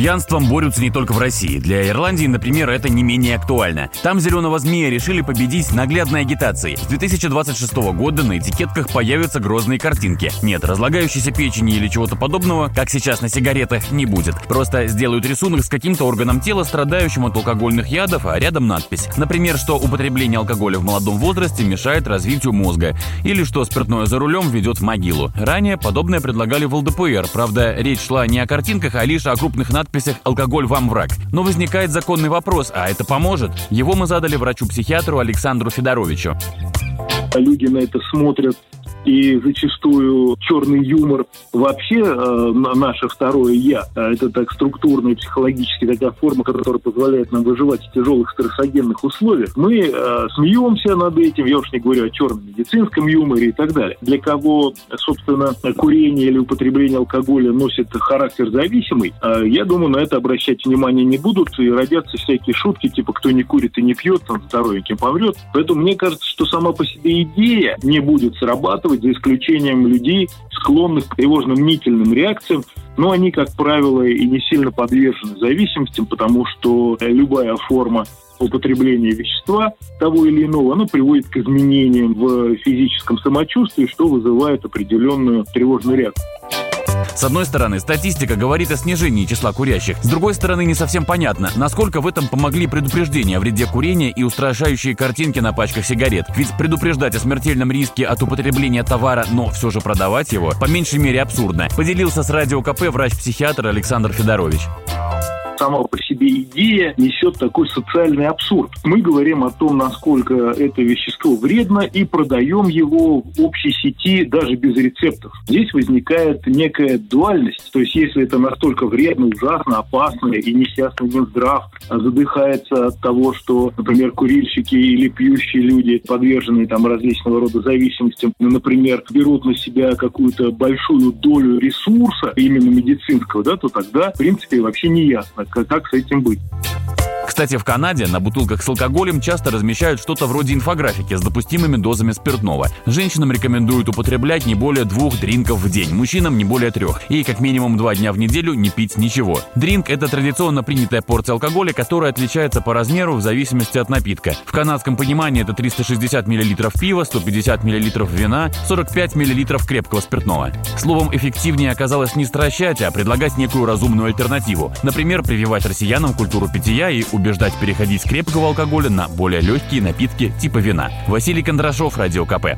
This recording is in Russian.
Пьянством борются не только в России. Для Ирландии, например, это не менее актуально. Там зеленого змея решили победить наглядной агитацией. С 2026 года на этикетках появятся грозные картинки. Нет, разлагающейся печени или чего-то подобного, как сейчас на сигаретах, не будет. Просто сделают рисунок с каким-то органом тела, страдающим от алкогольных ядов, а рядом надпись. Например, что употребление алкоголя в молодом возрасте мешает развитию мозга. Или что спиртное за рулем ведет в могилу. Ранее подобное предлагали в ЛДПР. Правда, речь шла не о картинках, а лишь о крупных надписях «Алкоголь вам враг». Но возникает законный вопрос, а это поможет? Его мы задали врачу-психиатру Александру Федоровичу. Люди на это смотрят и зачастую черный юмор вообще э, наше второе «я». А это так структурная, психологически такая форма, которая позволяет нам выживать в тяжелых стрессогенных условиях. Мы э, смеемся над этим, я уж не говорю о черном медицинском юморе и так далее. Для кого, собственно, курение или употребление алкоголя носит характер зависимый, э, я думаю, на это обращать внимание не будут, и родятся всякие шутки, типа «кто не курит и не пьет, там здоровеньким помрет». Поэтому мне кажется, что сама по себе идея не будет срабатывать, за исключением людей, склонных к тревожно-мнительным реакциям, но они, как правило, и не сильно подвержены зависимостям, потому что любая форма употребления вещества того или иного, оно приводит к изменениям в физическом самочувствии, что вызывает определенную тревожную реакцию. С одной стороны, статистика говорит о снижении числа курящих. С другой стороны, не совсем понятно, насколько в этом помогли предупреждения о вреде курения и устрашающие картинки на пачках сигарет. Ведь предупреждать о смертельном риске от употребления товара, но все же продавать его, по меньшей мере абсурдно. Поделился с Радио КП врач-психиатр Александр Федорович сама по себе идея несет такой социальный абсурд. Мы говорим о том, насколько это вещество вредно и продаем его в общей сети даже без рецептов. Здесь возникает некая дуальность. То есть если это настолько вредно, ужасно, опасно и несчастный Минздрав задыхается от того, что, например, курильщики или пьющие люди, подверженные там различного рода зависимостям, ну, например, берут на себя какую-то большую долю ресурса, именно медицинского, да, то тогда, в принципе, вообще не ясно, как, с этим быть. Кстати, в Канаде на бутылках с алкоголем часто размещают что-то вроде инфографики с допустимыми дозами спиртного. Женщинам рекомендуют употреблять не более двух дринков в день, мужчинам не более трех. И как минимум два дня в неделю не пить ничего. Дринк – это традиционно принятая порция алкоголя, которая отличается по размеру в зависимости от напитка. В канадском понимании это 360 мл пива, 150 мл вина, 45 мл крепкого спиртного. Словом, эффективнее оказалось не стращать, а предлагать некую разумную альтернативу. Например, прививать россиянам культуру питья и убеждать переходить с крепкого алкоголя на более легкие напитки типа вина. Василий Кондрашов, Радио КП.